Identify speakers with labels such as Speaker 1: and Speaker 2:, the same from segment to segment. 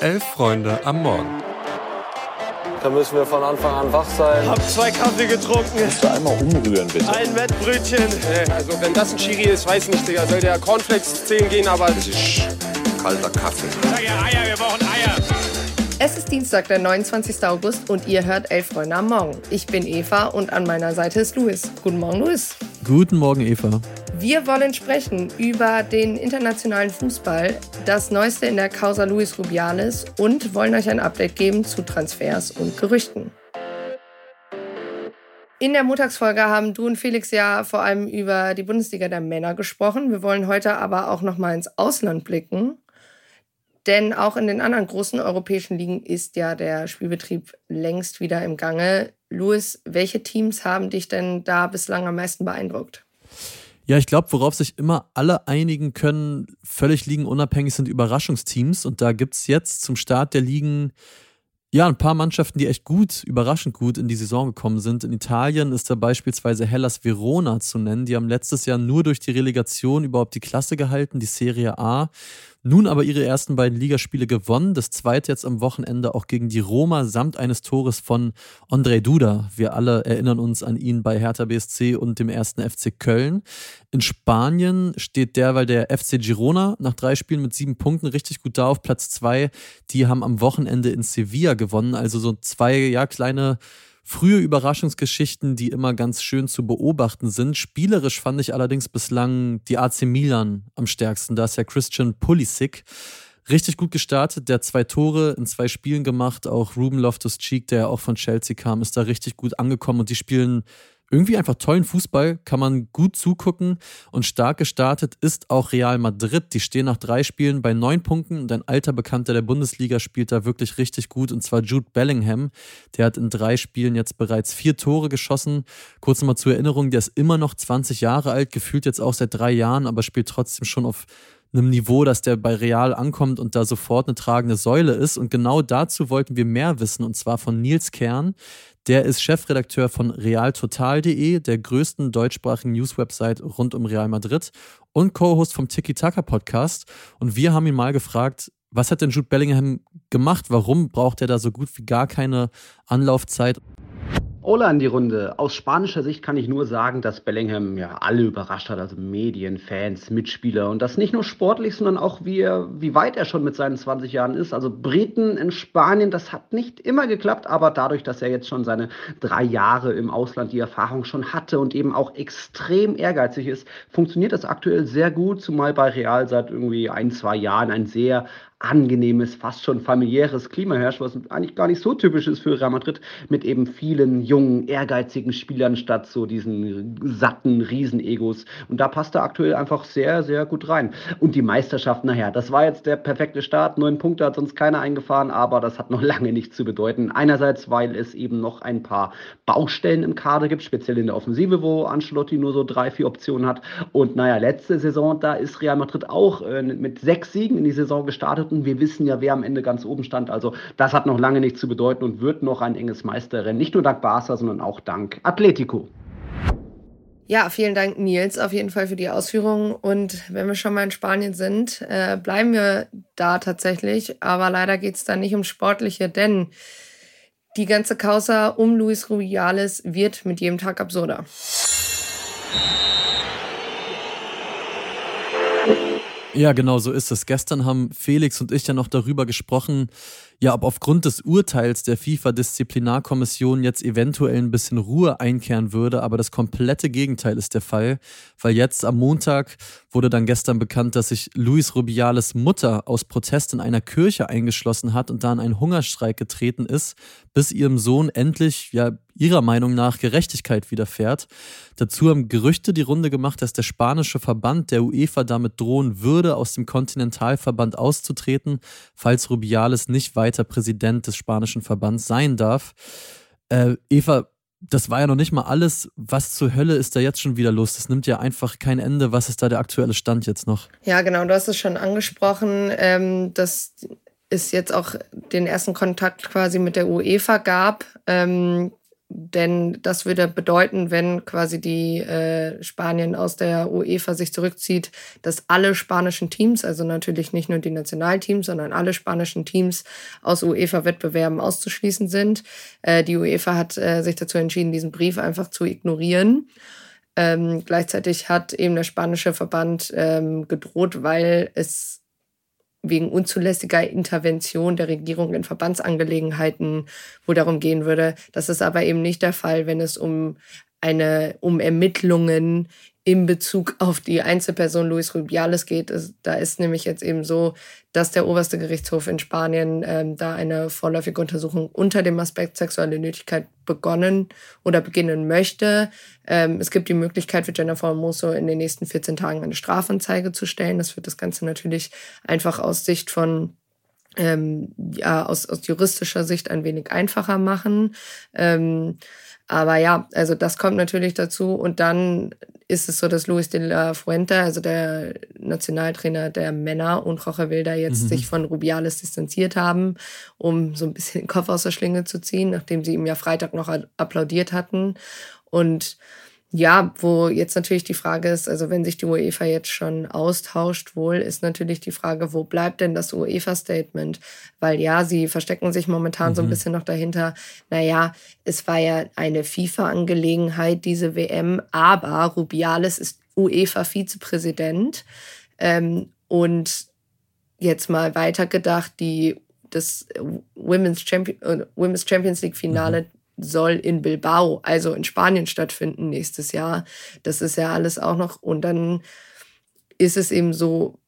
Speaker 1: Elf Freunde am Morgen.
Speaker 2: Da müssen wir von Anfang an wach sein.
Speaker 3: Hab zwei Kaffee getrunken.
Speaker 4: Kannst du einmal umrühren, bitte?
Speaker 3: Ein Wettbrötchen. Also wenn das ein Chiri ist, weiß nicht, Digga. Soll der Cornflakes 10 gehen, aber...
Speaker 4: Das ist kalter Kaffee.
Speaker 3: Sag ja Eier, wir brauchen Eier.
Speaker 5: Es ist Dienstag, der 29. August und ihr hört Elf Freunde am Morgen. Ich bin Eva und an meiner Seite ist Luis. Guten Morgen, Luis.
Speaker 6: Guten Morgen, Eva.
Speaker 5: Wir wollen sprechen über den internationalen Fußball, das Neueste in der Causa Luis Rubiales und wollen euch ein Update geben zu Transfers und Gerüchten. In der Montagsfolge haben du und Felix ja vor allem über die Bundesliga der Männer gesprochen. Wir wollen heute aber auch noch mal ins Ausland blicken. Denn auch in den anderen großen europäischen Ligen ist ja der Spielbetrieb längst wieder im Gange. Luis, welche Teams haben dich denn da bislang am meisten beeindruckt?
Speaker 6: Ja, ich glaube, worauf sich immer alle einigen können, völlig ligenunabhängig sind Überraschungsteams. Und da gibt es jetzt zum Start der Ligen ja, ein paar Mannschaften, die echt gut, überraschend gut in die Saison gekommen sind. In Italien ist da beispielsweise Hellas Verona zu nennen. Die haben letztes Jahr nur durch die Relegation überhaupt die Klasse gehalten, die Serie A. Nun aber ihre ersten beiden Ligaspiele gewonnen. Das zweite jetzt am Wochenende auch gegen die Roma samt eines Tores von André Duda. Wir alle erinnern uns an ihn bei Hertha BSC und dem ersten FC Köln. In Spanien steht derweil der FC Girona nach drei Spielen mit sieben Punkten richtig gut da auf Platz zwei. Die haben am Wochenende in Sevilla gewonnen. Also so zwei, ja, kleine frühe Überraschungsgeschichten, die immer ganz schön zu beobachten sind. Spielerisch fand ich allerdings bislang die AC Milan am stärksten. Da ist ja Christian Pulisic richtig gut gestartet, der zwei Tore in zwei Spielen gemacht. Auch Ruben Loftus-Cheek, der ja auch von Chelsea kam, ist da richtig gut angekommen und die spielen irgendwie einfach tollen Fußball, kann man gut zugucken und stark gestartet ist auch Real Madrid. Die stehen nach drei Spielen bei neun Punkten und ein alter Bekannter der Bundesliga spielt da wirklich richtig gut und zwar Jude Bellingham. Der hat in drei Spielen jetzt bereits vier Tore geschossen. Kurz nochmal zur Erinnerung, der ist immer noch 20 Jahre alt, gefühlt jetzt auch seit drei Jahren, aber spielt trotzdem schon auf einem Niveau, dass der bei Real ankommt und da sofort eine tragende Säule ist. Und genau dazu wollten wir mehr wissen, und zwar von Nils Kern. Der ist Chefredakteur von realtotal.de, der größten deutschsprachigen News-Website rund um Real Madrid und Co-Host vom Tiki Taka Podcast. Und wir haben ihn mal gefragt, was hat denn Jude Bellingham gemacht? Warum braucht er da so gut wie gar keine Anlaufzeit?
Speaker 7: Ola in die Runde. Aus spanischer Sicht kann ich nur sagen, dass Bellingham ja alle überrascht hat, also Medien, Fans, Mitspieler und das nicht nur sportlich, sondern auch wie, er, wie weit er schon mit seinen 20 Jahren ist. Also Briten in Spanien, das hat nicht immer geklappt, aber dadurch, dass er jetzt schon seine drei Jahre im Ausland die Erfahrung schon hatte und eben auch extrem ehrgeizig ist, funktioniert das aktuell sehr gut, zumal bei Real seit irgendwie ein, zwei Jahren ein sehr angenehmes, fast schon familiäres Klima herrscht, was eigentlich gar nicht so typisch ist für Real Madrid, mit eben vielen jungen, ehrgeizigen Spielern statt so diesen satten Riesenegos. Und da passt er aktuell einfach sehr, sehr gut rein. Und die Meisterschaft, naja, das war jetzt der perfekte Start. Neun Punkte hat sonst keiner eingefahren, aber das hat noch lange nichts zu bedeuten. Einerseits, weil es eben noch ein paar Baustellen im Kader gibt, speziell in der Offensive, wo Ancelotti nur so drei, vier Optionen hat. Und naja, letzte Saison, da ist Real Madrid auch äh, mit sechs Siegen in die Saison gestartet und wir wissen ja, wer am Ende ganz oben stand. Also das hat noch lange nichts zu bedeuten und wird noch ein enges Meisterrennen. Nicht nur dank Barca, sondern auch dank Atletico.
Speaker 5: Ja, vielen Dank, Nils, auf jeden Fall für die Ausführungen. Und wenn wir schon mal in Spanien sind, äh, bleiben wir da tatsächlich. Aber leider geht es da nicht um Sportliche, denn die ganze Causa um Luis Rubiales wird mit jedem Tag absurder.
Speaker 6: Ja, genau so ist es. Gestern haben Felix und ich ja noch darüber gesprochen, ja, ob aufgrund des Urteils der FIFA-Disziplinarkommission jetzt eventuell ein bisschen Ruhe einkehren würde, aber das komplette Gegenteil ist der Fall, weil jetzt am Montag wurde dann gestern bekannt, dass sich Luis Rubiales Mutter aus Protest in einer Kirche eingeschlossen hat und da in einen Hungerstreik getreten ist, bis ihrem Sohn endlich, ja, ihrer Meinung nach Gerechtigkeit widerfährt. Dazu haben Gerüchte die Runde gemacht, dass der spanische Verband der UEFA damit drohen würde, aus dem Kontinentalverband auszutreten, falls Rubiales nicht weiter weiter Präsident des spanischen Verbands sein darf. Äh, Eva, das war ja noch nicht mal alles. Was zur Hölle ist da jetzt schon wieder los? Das nimmt ja einfach kein Ende. Was ist da der aktuelle Stand jetzt noch?
Speaker 5: Ja, genau, du hast es schon angesprochen, ähm, dass es jetzt auch den ersten Kontakt quasi mit der UEFA gab. Ähm, denn das würde bedeuten, wenn quasi die äh, Spanien aus der UEFA sich zurückzieht, dass alle spanischen Teams, also natürlich nicht nur die Nationalteams, sondern alle spanischen Teams aus UEFA-Wettbewerben auszuschließen sind. Äh, die UEFA hat äh, sich dazu entschieden, diesen Brief einfach zu ignorieren. Ähm, gleichzeitig hat eben der spanische Verband ähm, gedroht, weil es wegen unzulässiger Intervention der Regierung in Verbandsangelegenheiten wohl darum gehen würde. Das ist aber eben nicht der Fall, wenn es um eine um Ermittlungen in Bezug auf die Einzelperson Luis Rubiales geht. Da ist nämlich jetzt eben so, dass der oberste Gerichtshof in Spanien ähm, da eine vorläufige Untersuchung unter dem Aspekt sexuelle Nötigkeit begonnen oder beginnen möchte. Ähm, es gibt die Möglichkeit für Jennifer Hermoso in den nächsten 14 Tagen eine Strafanzeige zu stellen. Das wird das Ganze natürlich einfach aus Sicht von ähm, ja, aus, aus juristischer Sicht ein wenig einfacher machen. Ähm, aber ja, also das kommt natürlich dazu. Und dann ist es so, dass Luis de la Fuente, also der Nationaltrainer der Männer und Roger Wilder jetzt mhm. sich von Rubiales distanziert haben, um so ein bisschen den Kopf aus der Schlinge zu ziehen, nachdem sie ihm ja Freitag noch applaudiert hatten. Und ja, wo jetzt natürlich die Frage ist, also wenn sich die UEFA jetzt schon austauscht, wohl ist natürlich die Frage, wo bleibt denn das UEFA-Statement? Weil ja, sie verstecken sich momentan mhm. so ein mhm. bisschen noch dahinter. Naja, es war ja eine FIFA-Angelegenheit, diese WM, aber Rubiales ist UEFA-Vizepräsident. Ähm, und jetzt mal weitergedacht, die das Women's, Champion, äh, Women's Champions League Finale mhm soll in Bilbao, also in Spanien stattfinden nächstes Jahr. Das ist ja alles auch noch. Und dann ist es eben so,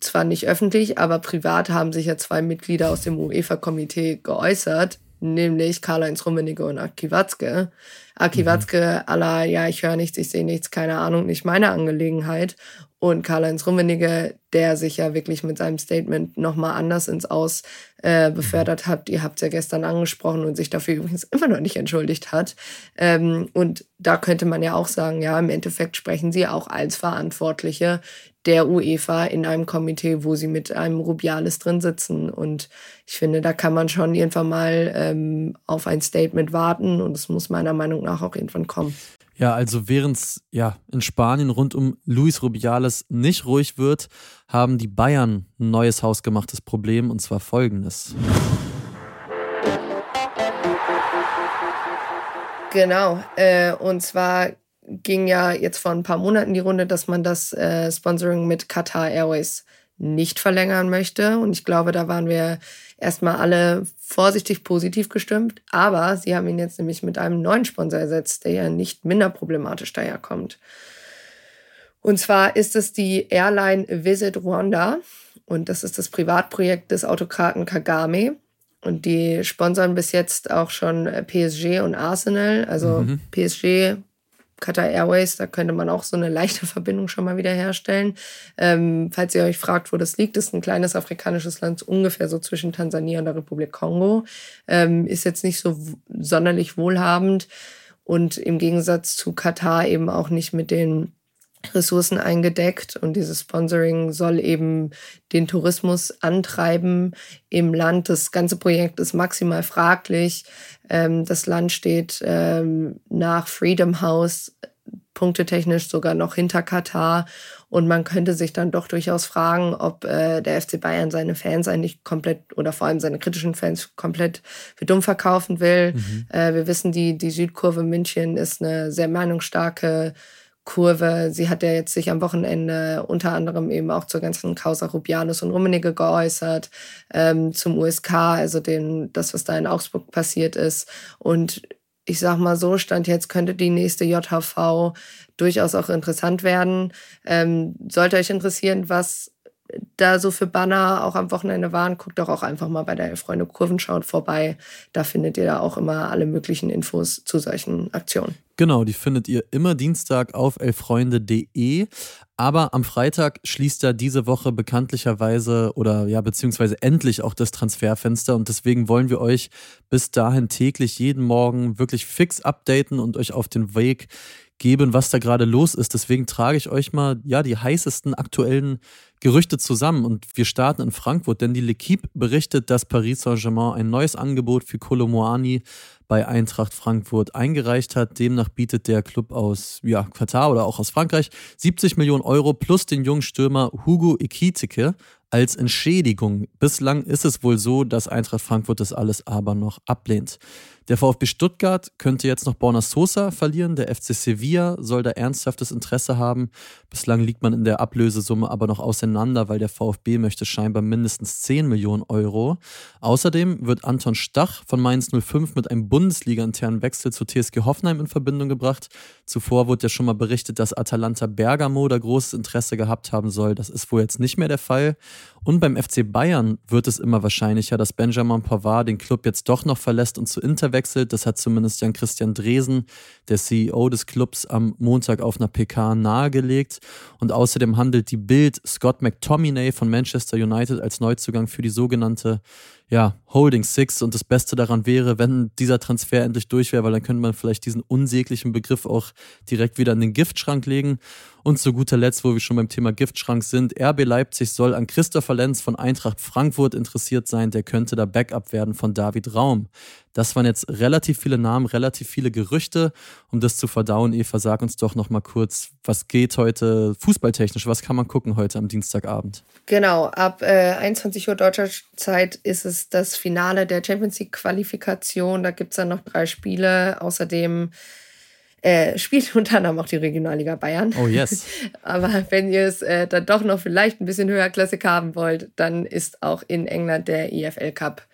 Speaker 5: zwar nicht öffentlich, aber privat haben sich ja zwei Mitglieder aus dem UEFA-Komitee geäußert, nämlich Karl-Heinz Rummenigge und Aki Watzke. Aki mhm. Watzke, aller, ja, ich höre nichts, ich sehe nichts, keine Ahnung, nicht meine Angelegenheit. Und Karl-Heinz Rummenigge, der sich ja wirklich mit seinem Statement nochmal anders ins Aus äh, befördert hat. Ihr habt es ja gestern angesprochen und sich dafür übrigens immer noch nicht entschuldigt hat. Ähm, und da könnte man ja auch sagen, ja, im Endeffekt sprechen sie auch als Verantwortliche der UEFA in einem Komitee, wo sie mit einem Rubiales drin sitzen. Und ich finde, da kann man schon irgendwann mal ähm, auf ein Statement warten und es muss meiner Meinung nach auch irgendwann kommen.
Speaker 6: Ja, also während es ja in Spanien rund um Luis Rubiales nicht ruhig wird, haben die Bayern ein neues hausgemachtes Problem und zwar folgendes.
Speaker 5: Genau, äh, und zwar ging ja jetzt vor ein paar Monaten die Runde, dass man das äh, Sponsoring mit Qatar Airways nicht verlängern möchte. Und ich glaube, da waren wir erstmal alle vorsichtig positiv gestimmt. Aber sie haben ihn jetzt nämlich mit einem neuen Sponsor ersetzt, der ja nicht minder problematisch daherkommt. Und zwar ist es die Airline Visit Rwanda. Und das ist das Privatprojekt des Autokraten Kagame. Und die sponsern bis jetzt auch schon PSG und Arsenal. Also mhm. PSG Qatar Airways, da könnte man auch so eine leichte Verbindung schon mal wieder herstellen. Ähm, falls ihr euch fragt, wo das liegt, ist ein kleines afrikanisches Land, ungefähr so zwischen Tansania und der Republik Kongo. Ähm, ist jetzt nicht so sonderlich wohlhabend und im Gegensatz zu Katar eben auch nicht mit den Ressourcen eingedeckt und dieses Sponsoring soll eben den Tourismus antreiben im Land. Das ganze Projekt ist maximal fraglich. Ähm, das Land steht ähm, nach Freedom House punktetechnisch sogar noch hinter Katar und man könnte sich dann doch durchaus fragen, ob äh, der FC Bayern seine Fans eigentlich komplett oder vor allem seine kritischen Fans komplett für dumm verkaufen will. Mhm. Äh, wir wissen, die, die Südkurve München ist eine sehr meinungsstarke Kurve. Sie hat ja jetzt sich am Wochenende unter anderem eben auch zur ganzen Causa Rubianus und Rummenigge geäußert, ähm, zum USK, also den, das, was da in Augsburg passiert ist. Und ich sag mal so, Stand jetzt könnte die nächste JHV durchaus auch interessant werden. Ähm, sollte euch interessieren, was da so für Banner auch am Wochenende waren, guckt doch auch einfach mal bei der Freunde Kurvenschau vorbei. Da findet ihr da auch immer alle möglichen Infos zu solchen Aktionen.
Speaker 6: Genau, die findet ihr immer Dienstag auf elfreunde.de. Aber am Freitag schließt ja diese Woche bekanntlicherweise oder ja, beziehungsweise endlich auch das Transferfenster. Und deswegen wollen wir euch bis dahin täglich jeden Morgen wirklich fix updaten und euch auf den Weg geben, was da gerade los ist. Deswegen trage ich euch mal ja die heißesten aktuellen Gerüchte zusammen und wir starten in Frankfurt, denn die L'Equipe berichtet, dass Paris Saint-Germain ein neues Angebot für Kolomoani bei Eintracht Frankfurt eingereicht hat. Demnach bietet der Club aus ja, Katar oder auch aus Frankreich 70 Millionen Euro plus den jungen Stürmer Hugo Ekitike als Entschädigung. Bislang ist es wohl so, dass Eintracht Frankfurt das alles aber noch ablehnt. Der VfB Stuttgart könnte jetzt noch Borna Sosa verlieren. Der FC Sevilla soll da ernsthaftes Interesse haben. Bislang liegt man in der Ablösesumme aber noch auseinander, weil der VfB möchte scheinbar mindestens 10 Millionen Euro. Außerdem wird Anton Stach von Mainz 05 mit einem Bundesliga-internen Wechsel zu TSG Hoffenheim in Verbindung gebracht. Zuvor wurde ja schon mal berichtet, dass Atalanta Bergamo da großes Interesse gehabt haben soll. Das ist wohl jetzt nicht mehr der Fall. Und beim FC Bayern wird es immer wahrscheinlicher, dass Benjamin Pavard den Club jetzt doch noch verlässt und zu Inter wechselt. Das hat zumindest Jan-Christian Dresen, der CEO des Clubs, am Montag auf einer PK nahegelegt. Und außerdem handelt die Bild Scott McTominay von Manchester United als Neuzugang für die sogenannte ja, Holding Six. Und das Beste daran wäre, wenn dieser Transfer endlich durch wäre, weil dann könnte man vielleicht diesen unsäglichen Begriff auch direkt wieder in den Giftschrank legen. Und zu guter Letzt, wo wir schon beim Thema Giftschrank sind, RB Leipzig soll an Christopher Lenz von Eintracht Frankfurt interessiert sein. Der könnte da Backup werden von David Raum. Das waren jetzt relativ viele Namen, relativ viele Gerüchte. Um das zu verdauen, Eva, sag uns doch noch mal kurz, was geht heute fußballtechnisch? Was kann man gucken heute am Dienstagabend?
Speaker 5: Genau, ab äh, 21 Uhr deutscher Zeit ist es das Finale der Champions League Qualifikation. Da gibt es dann noch drei Spiele. Außerdem äh, spielt unter anderem auch die Regionalliga Bayern.
Speaker 6: Oh yes.
Speaker 5: Aber wenn ihr es äh, dann doch noch vielleicht ein bisschen höherklassig haben wollt, dann ist auch in England der EFL Cup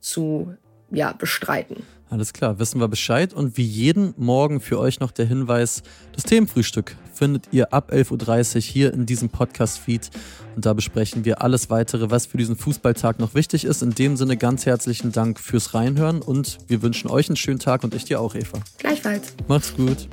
Speaker 5: zu ja, bestreiten.
Speaker 6: Alles klar, wissen wir Bescheid. Und wie jeden Morgen für euch noch der Hinweis, das Themenfrühstück findet ihr ab 11.30 Uhr hier in diesem Podcast-Feed. Und da besprechen wir alles weitere, was für diesen Fußballtag noch wichtig ist. In dem Sinne ganz herzlichen Dank fürs Reinhören und wir wünschen euch einen schönen Tag und ich dir auch, Eva.
Speaker 5: Gleichfalls.
Speaker 6: Macht's gut.